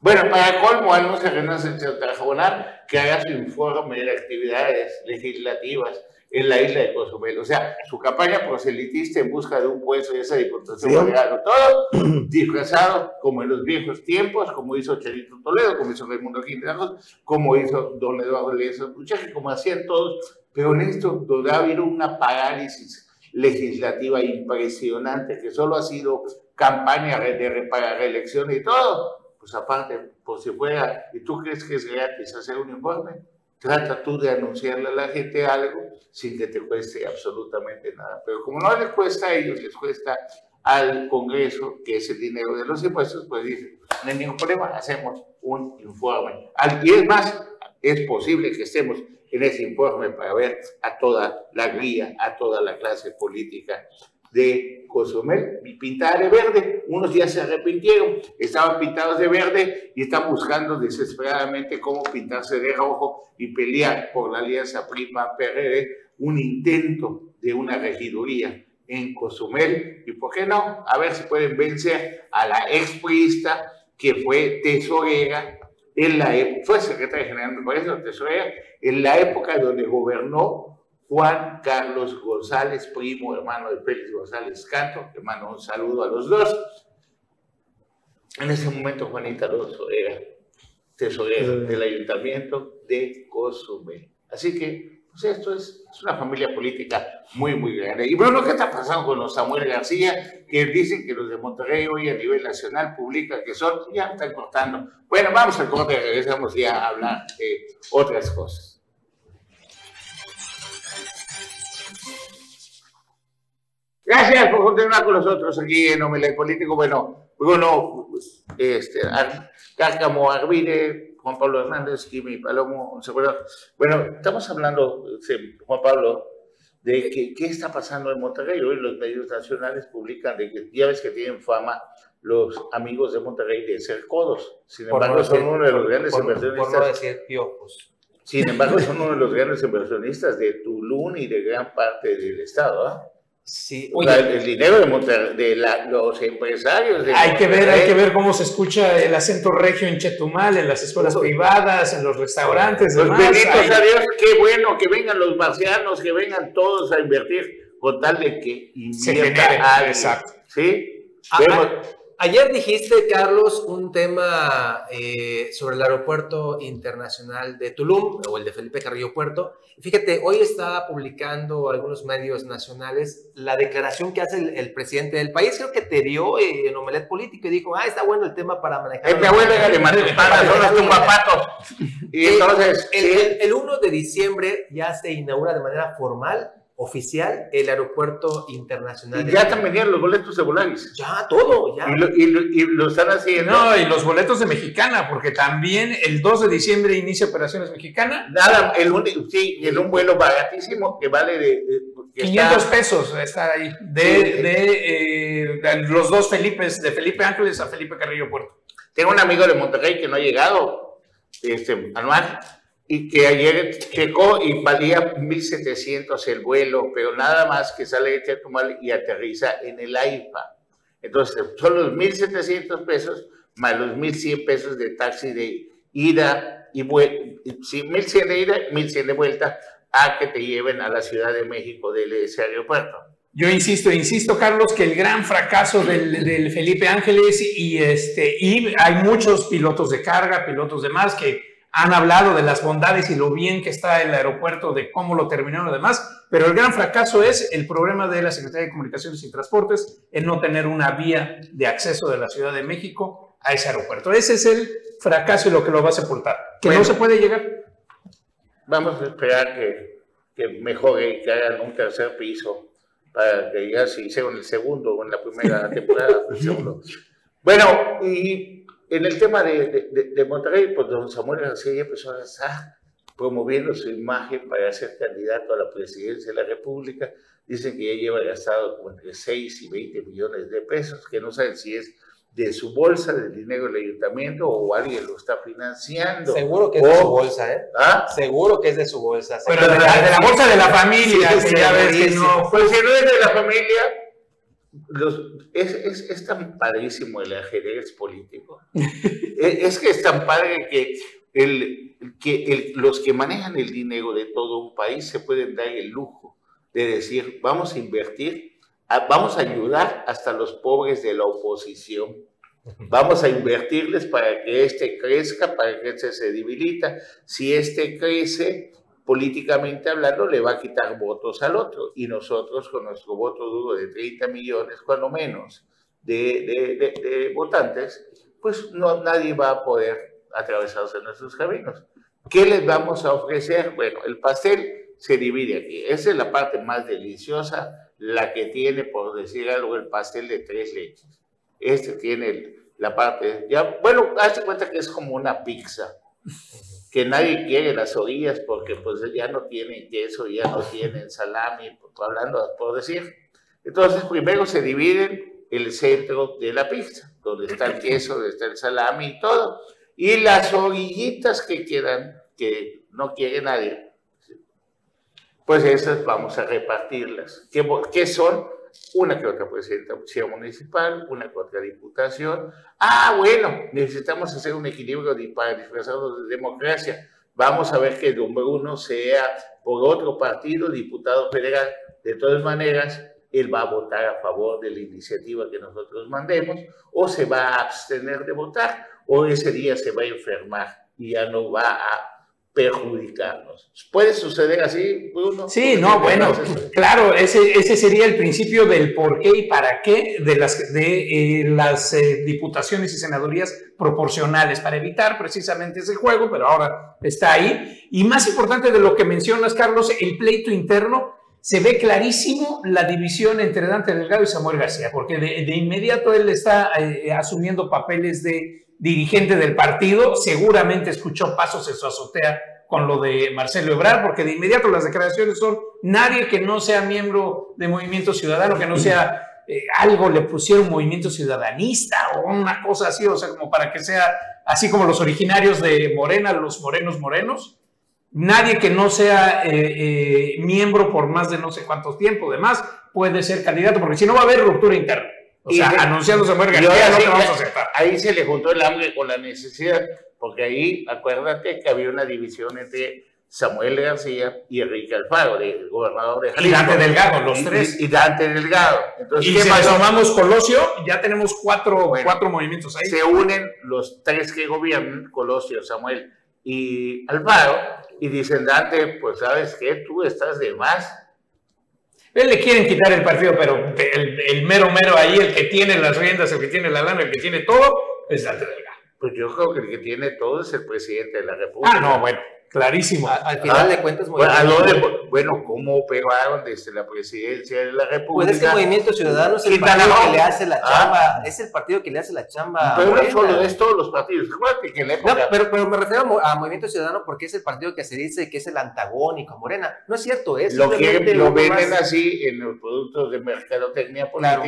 Bueno, para colmo, al no se renuncia a Jabonal que haga su informe de actividades legislativas en la isla de Cozumel. O sea, su campaña proselitista en busca de un puesto de esa diputación Sí. todo disfrazado como en los viejos tiempos, como hizo Charito Toledo, como hizo Raimundo Quinteros, como hizo don Eduardo Leza Buchaje, como hacían todos, pero en esto donde ha habido una parálisis legislativa impresionante, que solo ha sido campaña de, para reelección y todo, pues aparte, por si fuera, y tú crees que es gratis hacer un informe, trata tú de anunciarle a la gente algo sin que te cueste absolutamente nada. Pero como no les cuesta a ellos, les cuesta al Congreso, que es el dinero de los impuestos, pues dicen, no hay ningún problema, hacemos un informe. Y es más, es posible que estemos en ese informe para ver a toda la guía, a toda la clase política de Cozumel y pintar de verde. Unos ya se arrepintieron, estaban pintados de verde y están buscando desesperadamente cómo pintarse de rojo y pelear por la alianza Prima PRD, un intento de una regiduría en Cozumel. Y por qué no, a ver si pueden vencer a la expriista que fue tesorera en la ép- fue secretaria general, me parece, tesorera, en la época donde gobernó Juan Carlos González, primo hermano de Félix González Canto, que mando un saludo a los dos. En ese momento Juanita Alonso era tesorera del ayuntamiento de Cozumel. Así que, pues esto es, es una familia política muy, muy grande. Y bueno, ¿qué está pasando con los Samuel García? Que dicen que los de Monterrey hoy a nivel nacional publican que son, ya están cortando. Bueno, vamos al corte, regresamos ya a hablar de otras cosas. Gracias por continuar con nosotros aquí en Omelet Político. Bueno, bueno, este, Cárcamo Arvide, Juan Pablo Hernández, Jimmy Palomo, un servidor. Bueno, estamos hablando, este, Juan Pablo, de que, qué está pasando en Monterrey. Hoy los medios nacionales publican de que ya ves que tienen fama los amigos de Monterrey de ser codos. Sin no embargo, son uno de los grandes por- Por inversionistas no decir piojos. sin embargo, son uno de los grandes inversionistas de Tulum y de gran parte del estado. ¿ah? Sí, O sea, el, dinero de, de la- los empresarios. De Hay que ver, hay que ver cómo se escucha el acento regio en Chetumal, en las escuelas privadas, en los restaurantes, Pues demás. benditos a Dios, qué bueno que vengan los marcianos, que vengan todos a invertir con tal de que Se genere, exacto. ¿Sí? Ah, Vemos- Ayer dijiste, Carlos, un tema eh, sobre el aeropuerto internacional de Tulum o el de Felipe Carrillo Puerto. Fíjate, hoy está publicando algunos medios nacionales la declaración que hace el, el presidente del país. Creo que te dio eh, en Omelet Político y dijo, ah, está bueno el tema para manejar. el mi abuelo. Y Eh, entonces, El, sí, el- el 1 de diciembre ya se inaugura de manera formal, oficial, el aeropuerto internacional. y de ya están vendiendo los boletos de Volaris. Ya, todo, ya. Y lo, y lo- y lo están haciendo. No, y los boletos de Mexicana, porque también el 2 de diciembre inicia operaciones Mexicana. Nada, el único, sí, en un vuelo baratísimo que vale de. de- que 500 está- pesos está ahí. De, Sí. de, eh, de los dos Felipes, de Felipe Ángeles a Felipe Carrillo Puerto. Tengo un amigo de Monterrey que no ha llegado, este, anual, y que ayer checó y valía 1.700 el vuelo, pero nada más que sale de Chetumal y aterriza en el AIFA. Entonces, son los 1.700 pesos más los 1.100 pesos de taxi de ida y vuelta, sí, 1.100 de ida, 1.100 de vuelta, a que te lleven a la Ciudad de México de ese aeropuerto. Yo insisto, insisto, Carlos, que el gran fracaso del, del, Felipe Ángeles y, este, y hay muchos pilotos de carga, pilotos de más, que han hablado de las bondades y lo bien que está el aeropuerto, de cómo lo terminaron y demás, pero el gran fracaso es el problema de la Secretaría de Comunicaciones y Transportes en no tener una vía de acceso de la Ciudad de México a ese aeropuerto. Ese es el fracaso y lo que lo va a sepultar, que no se puede llegar. Vamos a esperar que, que mejore que hagan un tercer piso para que ya se hicieron el segundo o en la primera temporada del segundo. Bueno, y en el tema de, de, de Monterrey, pues don Samuel García ya empezó a estar promoviendo su imagen para ser candidato a la presidencia de la República. Dicen que ya lleva gastado como entre 6 y 20 millones de pesos, que no saben si es de su bolsa, del dinero del ayuntamiento o alguien lo está financiando. Seguro que es de su bolsa, ¿eh? ¿Ah? Seguro que es de su bolsa. Pero de la, de la bolsa de la familia, Sí, que ya ves que no. Pues si no es de la familia, es, es, es tan padrísimo el ajedrez político. es, que es tan padre que, el, que el- los que manejan el dinero de todo un país se pueden dar el lujo de decir, vamos a invertir, vamos a ayudar hasta los pobres de la oposición. Vamos a invertirles para que este crezca, para que este se debilita. Si este crece, políticamente hablando, le va a quitar votos al otro. Y nosotros, con nuestro voto duro de 30 millones, cuando menos, de, de- de- de votantes, pues no, nadie va a poder atravesarse nuestros caminos. ¿Qué les vamos a ofrecer? Bueno, el pastel se divide aquí. Esa es la parte más deliciosa, la que tiene, por decir algo, el pastel de tres leches. Este tiene la parte, ya, bueno, hazte cuenta que es como una pizza, que nadie quiere las orillas porque pues ya no tienen queso, ya no tienen salami, pues, hablando por decir. Entonces, primero se dividen el centro de la pizza, donde está el queso, donde está el salami y todo. Y las orillitas que quedan, que no quiere nadie, pues esas vamos a repartirlas. ¿Qué, qué son? Una que otra presidencia municipal, una que otra diputación. Ah, bueno, necesitamos hacer un equilibrio para disfrazarnos de democracia. Vamos a ver que el número uno sea por otro partido, diputado federal. De todas maneras, él va a votar a favor de la iniciativa que nosotros mandemos, o se va a abstener de votar, o ese día se va a enfermar y ya no va a perjudicarnos. ¿Puede suceder así, Bruno? Sí, no, bueno, claro, ese, ese sería el principio del por qué y para qué de las, de, eh, las eh, diputaciones y senadurías proporcionales, para evitar precisamente ese juego, pero ahora está ahí. Y más importante de lo que mencionas, Carlos, el pleito interno, se ve clarísimo la división entre Dante Delgado y Samuel García, porque de, de inmediato él está eh, asumiendo papeles de dirigente del partido, seguramente escuchó pasos en su azotea con lo de Marcelo Ebrard, porque de inmediato las declaraciones son nadie que no sea miembro de Movimiento Ciudadano, que no sea eh, algo, le pusieron Movimiento Ciudadanista o una cosa así, o sea, como para que sea así como los originarios de Morena, los morenos morenos, nadie que no sea eh, eh, miembro por más de no sé cuántos tiempo, demás, puede ser candidato, porque si no va a haber ruptura interna. O sea, Y- anunciando Samuel Y García, no te vamos a aceptar. Ahí se le juntó el hambre con la necesidad, porque ahí, acuérdate que había una división entre Samuel García y Enrique Alfaro, el gobernador de Y Jalisco. Dante Delgado, los Y- tres. Y, y Dante Delgado. Entonces, Y ¿qué si pasó? sumamos Colosio, ya tenemos cuatro, Bueno, cuatro movimientos ahí. Se unen los tres que gobiernan, Colosio, Samuel y Alfaro, y dicen, Dante, pues sabes qué, tú estás de más. Él le quieren quitar el partido, pero el, el mero mero ahí, el que tiene las riendas, el que tiene la lana, el que tiene todo, es Dante Delgado. Pues yo creo que el que tiene todo es el presidente de la República. Ah, no, bueno, clarísimo. A- al final Ah, de cuentas, Bueno, ¿a Movimiento- dónde- bueno, ¿cómo operaron desde la presidencia de la República? Pues es que Movimiento Ciudadano es el partido que le hace la Ah. chamba, es el partido que le hace la chamba. Pero no solo es todos los partidos. Acuérdate que en la No, pero, pero me refiero a, Mo- a Movimiento Ciudadano porque es el partido que se dice que es el antagónico a Morena. No es cierto, es lo, venden más- así en los productos de mercadotecnia Claro.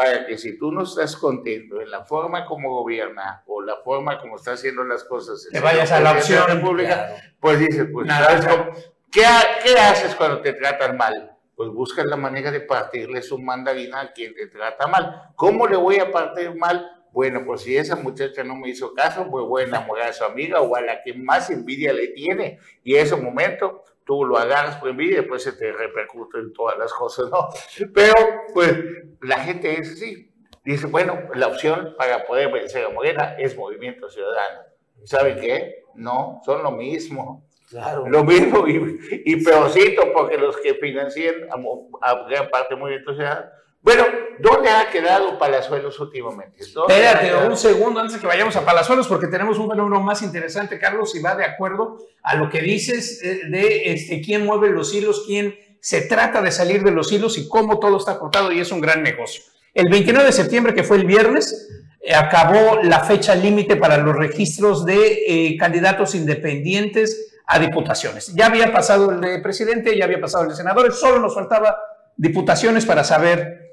Para que si tú no estás contento en la forma como gobierna o la forma como está haciendo las cosas, te vayas a la opción pública, pues dices, pues, ¿sabes cómo? ¿Qué, ¿qué haces cuando te tratan mal? Pues buscas la manera de partirle su mandarina a quien te trata mal. ¿Cómo le voy a partir mal? Bueno, pues si esa muchacha no me hizo caso, pues voy a enamorar a su amiga o a la que más envidia le tiene. Y en ese momento tú lo agarras por envidia y después se te repercute en todas las cosas, ¿no? Pero, pues, la gente es así. Dice, bueno, la opción para poder vencer a Morena es Movimiento Ciudadano. ¿Saben qué? No, son lo mismo. Claro. Lo mismo y, y peorcito porque los que financian a, a gran parte del Movimiento Ciudadano bueno, ¿dónde ha quedado Palazuelos últimamente? Espérate un segundo antes de que vayamos a Palazuelos, porque tenemos un fenómeno más interesante, Carlos, y va de acuerdo a lo que dices eh, de este, quién mueve los hilos, quién se trata de salir de los hilos y cómo todo está cortado y es un gran negocio. El 29 de septiembre, que fue el viernes, eh, acabó la fecha límite para los registros de eh, candidatos independientes a diputaciones. Ya había pasado el de presidente, ya había pasado el de senadores, solo nos faltaba diputaciones para saber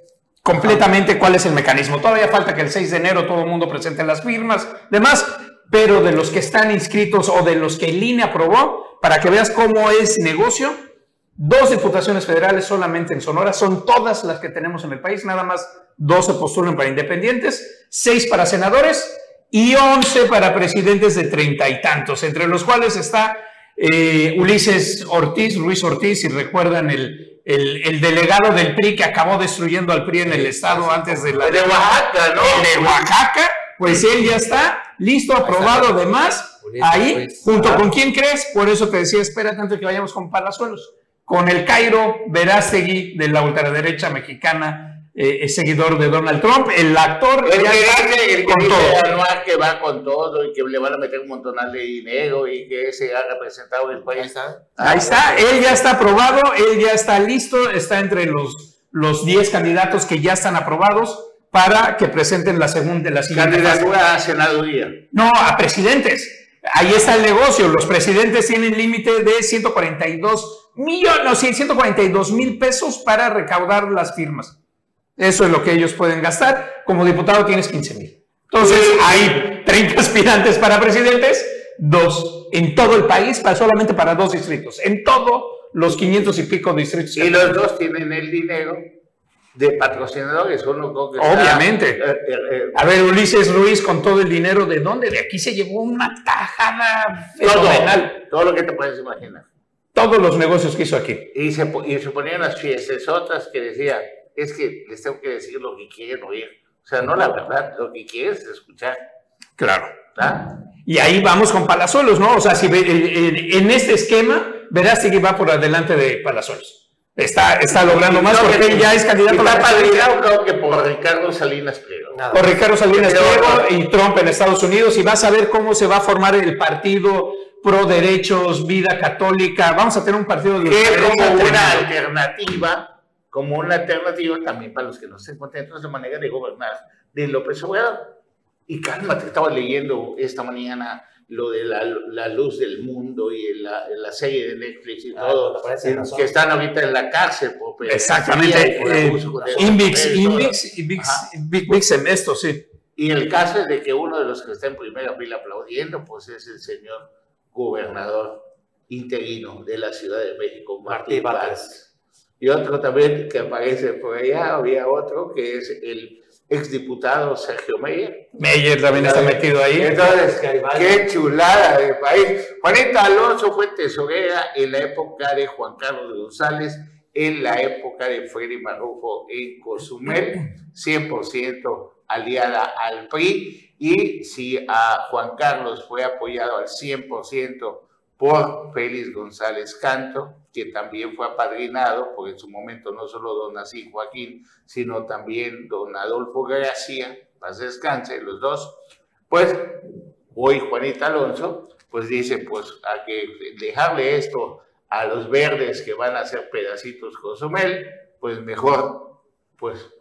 completamente cuál es el mecanismo. Todavía falta que el 6 de enero todo el mundo presente las firmas, demás, pero de los que están inscritos o de los que el INE aprobó, para que veas cómo es negocio, dos diputaciones federales solamente en Sonora, son todas las que tenemos en el país, nada más 12 postulan para independientes, 6 para senadores y 11 para presidentes de treinta y tantos, entre los cuales está eh, Ulises Ortiz, Luis Ortiz, si recuerdan el el, delegado del PRI que acabó destruyendo al PRI en el estado antes de la... De Oaxaca, ¿no? De Oaxaca, pues él ya está listo, aprobado, además, ahí, pues, junto con quién crees, por eso te decía, espera tanto que vayamos con Palazuelos, con el Cairo Verástegui de la ultraderecha mexicana, eh, es seguidor de Donald Trump, el actor el ya que, el con todo. que va con todo y que le van a meter un montonal de dinero y que se ha representado en el país. Ahí está, él ya está aprobado, él ya está listo, está entre los, los 10 candidatos que ya están aprobados para que presenten la segunda, la siguiente Candidatura a senaduría. No, a presidentes. Ahí está el negocio. Los presidentes tienen límite de 142 millones, no, 142 mil pesos para recaudar las firmas. Eso es lo que ellos pueden gastar. Como diputado tienes 15 mil. Entonces hay 30 aspirantes para presidentes, dos en todo el país, para, solamente para dos distritos. En todos los 500 y pico distritos. Y los dos tienen el dinero de patrocinadores, uno Obviamente. Eh, eh, eh, a ver, Ulises Ruiz con todo el dinero, ¿de dónde? De aquí se llevó una tajada fenomenal. Todo, lo que te puedes imaginar. Todos los negocios que hizo aquí. Y se, y se ponían las fiestas otras que decían, es que les tengo que decir lo que quieren oír. O sea, no la verdad, lo que quieres escuchar. Claro. Y ahí vamos con Palazuelos, ¿no? O sea, si en este esquema, verás que va por adelante de Palazuelos. Está, está logrando más porque él ya es candidato a la creo que por Ricardo Salinas Pliego. Por Ricardo Salinas Pliego y Trump en Estados Unidos y vas a ver cómo se va a formar el partido pro derechos, vida católica. Vamos a tener un partido de... Que como una alternativa como una alternativa también para los que no estén contentos de manera de gobernar de López Obrador. Y cálmate, estaba leyendo esta mañana lo de la, la luz del mundo y la, la, serie de Netflix y ah, todo, que están ahorita en la cárcel. Por, Exactamente. Eh, Invix, Invix, Invix, en esto, sí. Y el caso es de que uno de los que está en primera fila aplaudiendo, pues es el señor gobernador interino de la Ciudad de México, Martín Vázquez. Y otro también que aparece por allá, había otro que es el exdiputado Sergio Meyer. Meyer también está metido ahí. Entonces, qué chulada de país. Juanita Alonso fue tesorera en la época de Juan Carlos González, en la época de Freddy Marufo en Cozumel, 100% aliada al PRI. Y si a Juan Carlos fue apoyado al 100% por Félix González Canto, que también fue apadrinado, porque en su momento no solo don Así Joaquín, sino también don Adolfo García, paz descanse, los dos, pues hoy Juanita Alonso, pues dice, pues a que dejarle esto a los verdes que van a hacer pedacitos Cozumel, pues mejor, pues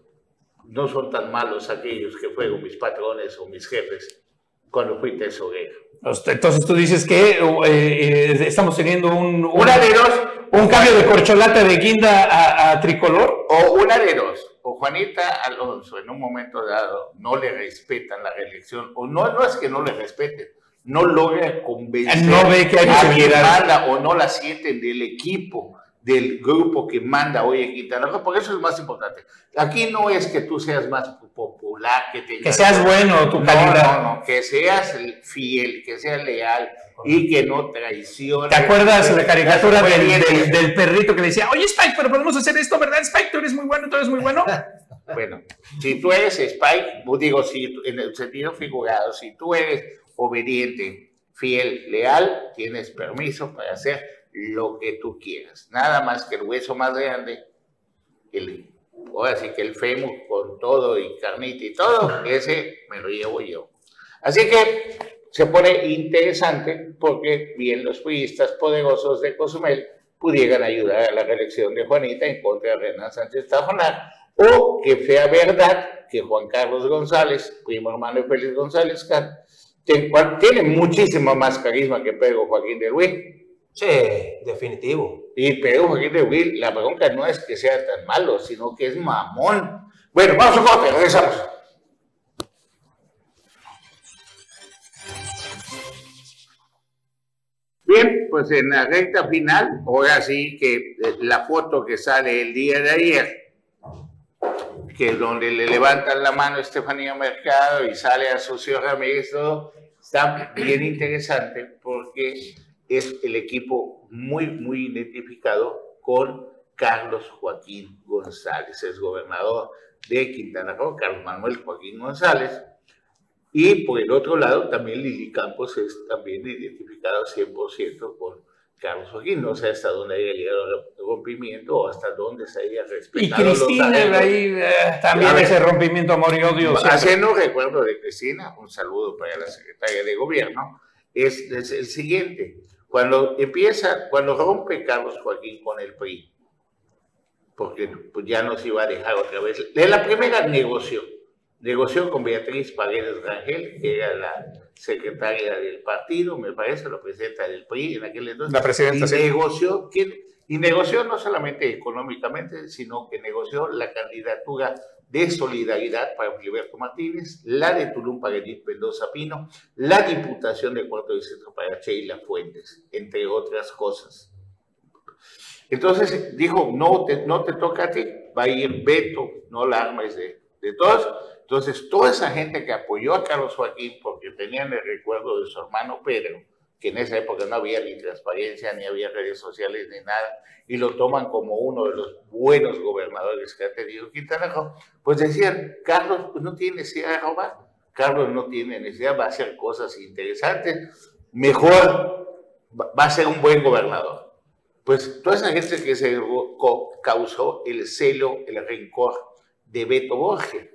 no son tan malos aquellos que fueron mis patrones o mis jefes cuando fui tesorero. Entonces tú dices que eh, eh, estamos teniendo un, una de dos, un cambio de corcholata de guinda a, tricolor. O una de dos. O Juanita Alonso en un momento dado no le respetan la reelección, o no, no es que no le respeten, no logra convencer No ve que hay a manda o no la sienten del equipo, del grupo que manda hoy en Quintana Roo, porque eso es más importante. Aquí no es que tú seas más popular, que tengas... Que seas bueno, tu No, calidad. no, no, que seas fiel, que seas leal y que no traiciones. ¿Te acuerdas la caricatura del, del- del perrito que le decía, oye Spike, pero podemos hacer esto, ¿verdad Spike? Tú eres muy bueno, tú eres muy bueno. Bueno, si tú eres Spike, digo, si, en el sentido figurado, si tú eres obediente, fiel, leal, tienes permiso para hacer lo que tú quieras. Nada más que el hueso más grande, el, ahora sí que el fémur con todo y carnita y todo, ese me lo llevo yo. Así que se pone interesante porque bien los priistas poderosos de Cozumel pudieran ayudar a la reelección de Juanita en contra de Renan Sánchez Tajonar, o que sea verdad que Juan Carlos González, primo hermano de Félix González tiene muchísimo más carisma que Pedro Joaquín de Huil. Sí, definitivo. Y Pedro Joaquín de Huil, la bronca no es que sea tan malo, sino que es mamón. Bueno, vamos a corte, regresamos. Bien, pues en la recta final, ahora sí que eh, la foto que sale el día de ayer, que es donde le levantan la mano a Estefanía Mercado y sale a Socio Ramírez, todo, está bien interesante porque es el equipo muy, muy identificado con Carlos Joaquín González, es gobernador de Quintana Roo, Carlos Manuel Joaquín González, y por el otro lado, también Lili Campos es también identificado 100% con Carlos Joaquín. No sé hasta dónde haya llegado el rompimiento o hasta dónde se haya Y respetado. los Cristina, talentos. ahí eh, también ver. ese rompimiento amor y odio. Haciendo recuerdo de Cristina, un saludo para la secretaria de gobierno, es, es el siguiente. Cuando empieza, cuando rompe Carlos Joaquín con el PRI, porque pues, ya nos iba a dejar otra vez, de la primera negoció, negoció con Beatriz Paredes Rangel, que era la secretaria del partido, me parece, la presidenta del PRI en aquel entonces. La presidenta, y sí. negoció, y negoció no solamente económicamente, sino que negoció la candidatura de solidaridad para Filiberto Martínez, la de Tulum para Edith Mendoza Pino, la diputación de Cuarto Distrito para Sheila Fuentes, entre otras cosas. Entonces dijo, no te, no te toca a ti, va a ir Beto, no la armes de, de todos. Entonces toda esa gente que apoyó a Carlos Joaquín porque tenían el recuerdo de su hermano Pedro, que en esa época no había ni transparencia, ni había redes sociales, ni nada, y lo toman como uno de los buenos gobernadores que ha tenido Quintana Roo, pues decían, Carlos pues, no tiene necesidad de robar, Carlos no tiene necesidad, va a hacer cosas interesantes, mejor va a ser un buen gobernador. Pues toda esa gente que se causó el celo, el rencor de Beto Borges,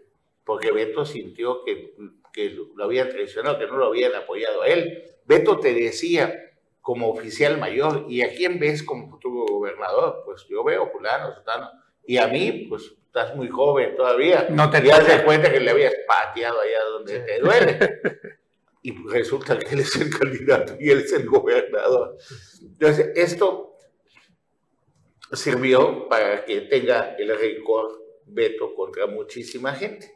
porque Beto sintió que, que lo habían traicionado, que no lo habían apoyado a él. Beto te decía como oficial mayor, ¿y a quién ves como futuro gobernador? Pues yo veo fulano, sutano. Y a mí, pues estás muy joven todavía. No te toca. de cuenta que le habías pateado allá donde te duele. Y resulta que él es el candidato y él es el gobernador. Entonces, esto sirvió para que tenga el rencor Beto contra muchísima gente.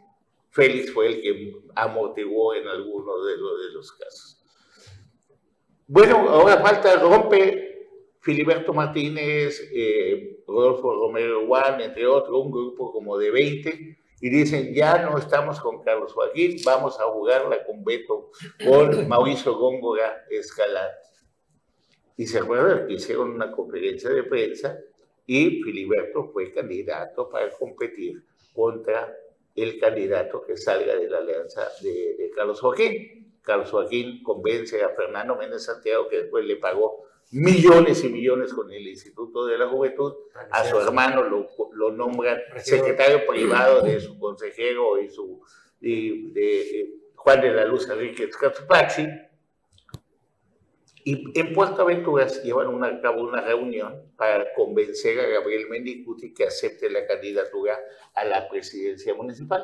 Félix fue el que amortiguó en algunos de los, de los casos. Bueno, ahora falta, rompe Filiberto Martínez, eh, Rodolfo Romero Juan, entre otros, un grupo como de 20, y dicen, ya no estamos con Carlos Joaquín, vamos a jugarla con Beto, con Mauricio Góngora Escalante. Y se acuerdan que hicieron una conferencia de prensa y Filiberto fue candidato para competir contra el candidato que salga de la alianza de, de Carlos Joaquín. Carlos Joaquín convence a Fernando Méndez Santiago, que después le pagó millones y millones con el Instituto de la Juventud, a su hermano lo, lo nombran secretario privado de su consejero y su y de, eh, Juan de la Luz Enrique Scatpaxi. Y en Puerto Aventuras llevan una, a cabo una reunión para convencer a Gabriel Mendicuti que acepte la candidatura a la presidencia municipal.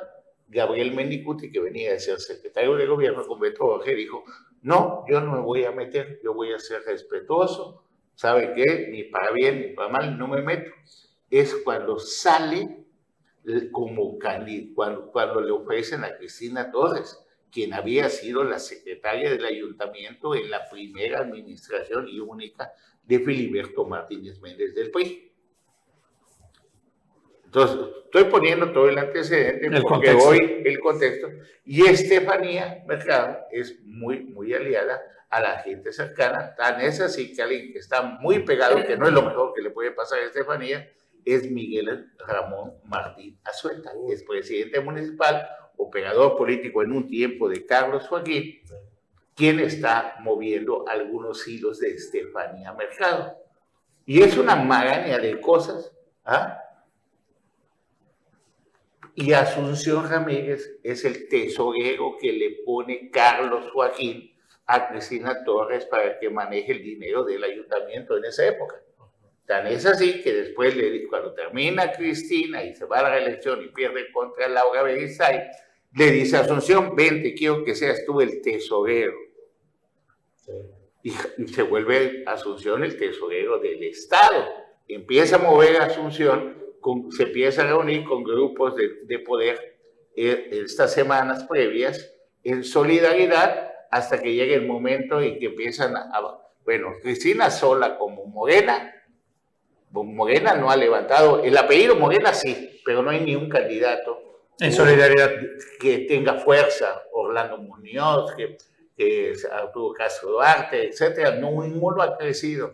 Gabriel Mendicuti, que venía de ser secretario de gobierno con Beto Borges, dijo, no, yo no me voy a meter, yo voy a ser respetuoso, ¿sabe qué? Ni para bien ni para mal, no me meto. Es cuando sale como cuando, cuando le ofrecen a Cristina Torres, quien había sido la secretaria del ayuntamiento en la primera administración y única de Filiberto Martínez Méndez del PRI. Entonces, estoy poniendo todo el antecedente porque hoy el contexto. Y Estefanía Mercado es muy, muy aliada a la gente cercana. Tan es así que alguien que está muy pegado, que no es lo mejor que le puede pasar a Estefanía, es Miguel Ramón Martín Azueta, es presidente municipal, operador político en un tiempo de Carlos Joaquín, quien está moviendo algunos hilos de Estefanía Mercado. Y es una maraña de cosas. ¿ah? Y Asunción Ramírez es el tesorero que le pone Carlos Joaquín a Cristina Torres para que maneje el dinero del ayuntamiento en esa época. Tan es así que después, le, cuando termina Cristina y se va a la reelección y pierde contra Laura Berisay, le dice a Asunción, vente, quiero que seas tú el tesorero. Y, y, se vuelve Asunción el tesorero del Estado. Empieza a mover a Asunción se empieza a reunir con grupos de, poder eh, estas semanas previas en solidaridad hasta que llegue el momento en que empiezan a, bueno, Cristina sola como Morena, Morena no ha levantado, el apellido Morena sí, pero no hay ni un candidato. En solidaridad. Que tenga fuerza, Orlando Muñoz, que, que Arturo Castro Duarte, etcétera, no, ninguno ha crecido.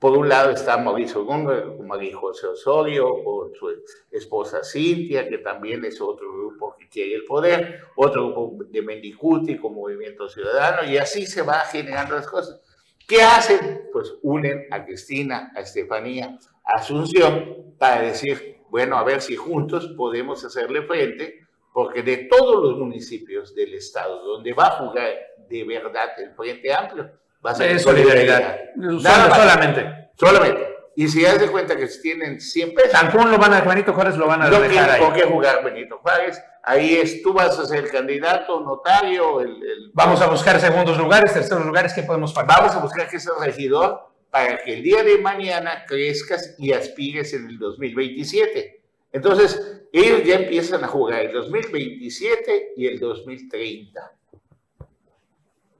Por un lado está Mauricio Gómez, María José Osorio, con su esposa Cintia, que también es otro grupo que quiere el poder, otro grupo de Mendicuti con Movimiento Ciudadano, y así se va generando las cosas. ¿Qué hacen? Pues unen a Cristina, a Estefanía, a Asunción, para decir, bueno, a ver si juntos podemos hacerle frente, porque de todos los municipios del Estado donde va a jugar de verdad el Frente Amplio, Va a ser solidaridad. Nada solamente. Solamente. Y si das de cuenta que tienen 100 pesos. Cancún lo van a, Benito Juárez lo van a no dejar ahí. qué jugar Benito Juárez. Ahí es, tú vas a ser el candidato, notario. El, Vamos a buscar segundos lugares, terceros lugares, ¿qué podemos pagar? Vamos a buscar que seas regidor para que el día de mañana crezcas y aspires en el 2027. Entonces, ellos ya empiezan a jugar el 2027 y el 2030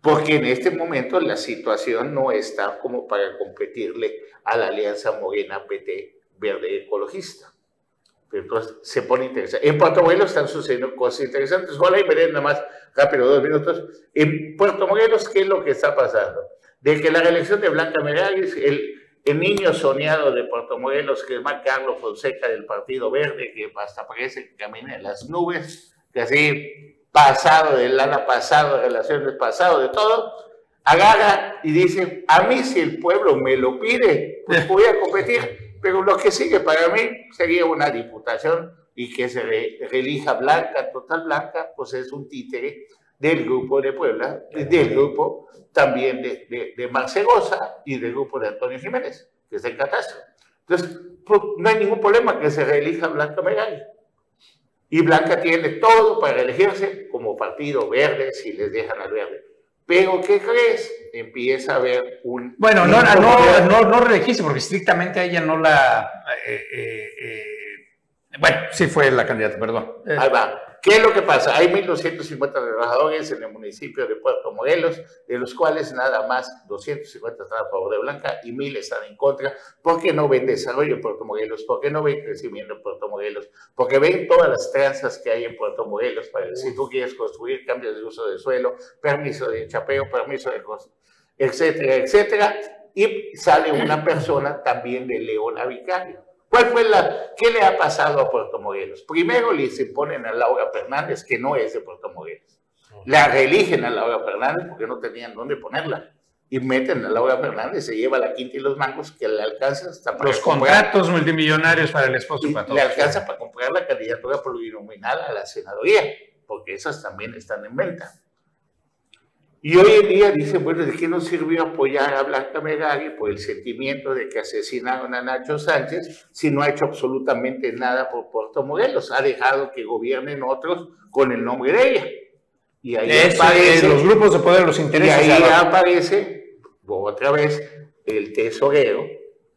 porque en este momento la situación no está como para competirle a la alianza Morena PT Verde Ecologista. Entonces se pone interesante. En Puerto Morelos están sucediendo cosas interesantes. Ojalá y veré nada más rápido, dos minutos. En Puerto Morelos, ¿qué es lo que está pasando? De que la reelección de Blanca Meragis, el, el niño soñado de Puerto Morelos, que es más Carlos Fonseca del Partido Verde, que hasta parece que camina en las nubes, que así pasado, del lana pasado, de relaciones pasado, de todo, agarra y dice, a mí si el pueblo me lo pide, pues voy a competir, pero lo que sigue para mí sería una diputación y que se relija Blanca, total Blanca, pues es un títere del grupo de Puebla, del grupo también de, de, de Marcegosa y del grupo de Antonio Jiménez, que es el catastro. Entonces, pues, no hay ningún problema que se reelija Blanca Megali. Y Blanca tiene todo para elegirse como partido verde si les dejan al verde. Pero, ¿qué crees? Empieza a haber un... Bueno, no, no, no, no, reelegirse porque estrictamente ella no la... Eh, eh, eh, bueno, sí fue la candidata, perdón. Ahí va. ¿Qué es lo que pasa? Hay 1.250 trabajadores en el municipio de Puerto Morelos, de los cuales nada más 250 están a favor de Blanca y 1.000 están en contra. ¿Por qué no ven desarrollo en Puerto Morelos? ¿Por qué no ven crecimiento en Puerto Morelos? Porque ven todas las tranzas que hay en Puerto Morelos para si tú quieres construir cambios de uso de suelo, permiso de chapeo, permiso de etcétera, etcétera. Y sale una persona también de León Vicario ¿Cuál fue la, qué le ha pasado a Puerto Morelos? Primero le se ponen a Laura Fernández, que no es de Puerto Morelos. La reeligen a Laura Fernández porque no tenían dónde ponerla. Y meten a Laura Fernández, se lleva la quinta y los mangos que le alcanza hasta para Los contratos multimillonarios para el esposo y, para todos. Le alcanza para comprar la candidatura plurinominal a la senaduría, porque esas también están en venta. Y hoy en día dice, bueno, ¿de qué nos sirvió apoyar a Blanca Megari por el sentimiento de que asesinaron a Nacho Sánchez si no ha hecho absolutamente nada por Puerto Morelos? Ha dejado que gobiernen otros con el nombre de ella. Y ahí aparece, los grupos de poder, los intereses. Y ahí aparece otra vez el tesorero,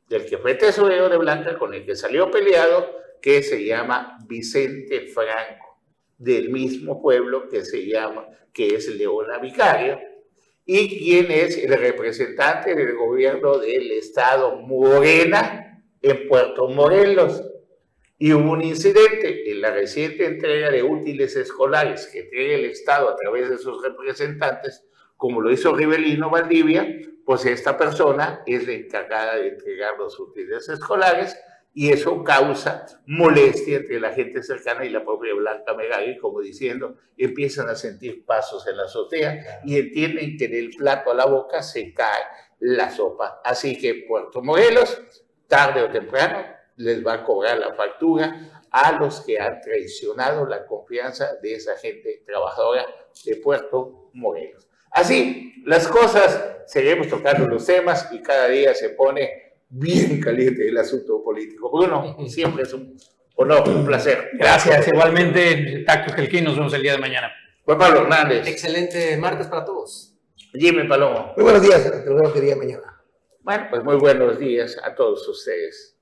del que fue tesorero de Blanca, con el que salió peleado, que se llama Vicente Franco, del mismo pueblo que se llama, que es Leona Vicario, y quien es el representante del gobierno del estado Morena en Puerto Morelos. Y hubo un incidente en la reciente entrega de útiles escolares que entrega el Estado a través de sus representantes, como lo hizo Rivelino Valdivia, pues esta persona es la encargada de entregar los útiles escolares y eso causa molestia entre la gente cercana y la propia Blanca Megari, como diciendo, empiezan a sentir pasos en la azotea y entienden que en el plato a la boca se cae la sopa. Así que Puerto Morelos, tarde o temprano, les va a cobrar la factura a los que han traicionado la confianza de esa gente trabajadora de Puerto Morelos. Así, las cosas, seguimos tocando los temas y cada día se pone bien caliente el asunto político. Bruno, siempre es un honor, un placer. Gracias, igualmente, Tacto Gelquín, nos vemos el día de mañana. Juan Pablo Hernández. Excelente martes para todos. Jimmy Palomo. Muy buenos días, vemos el día de mañana. Bueno, pues muy buenos días a todos ustedes.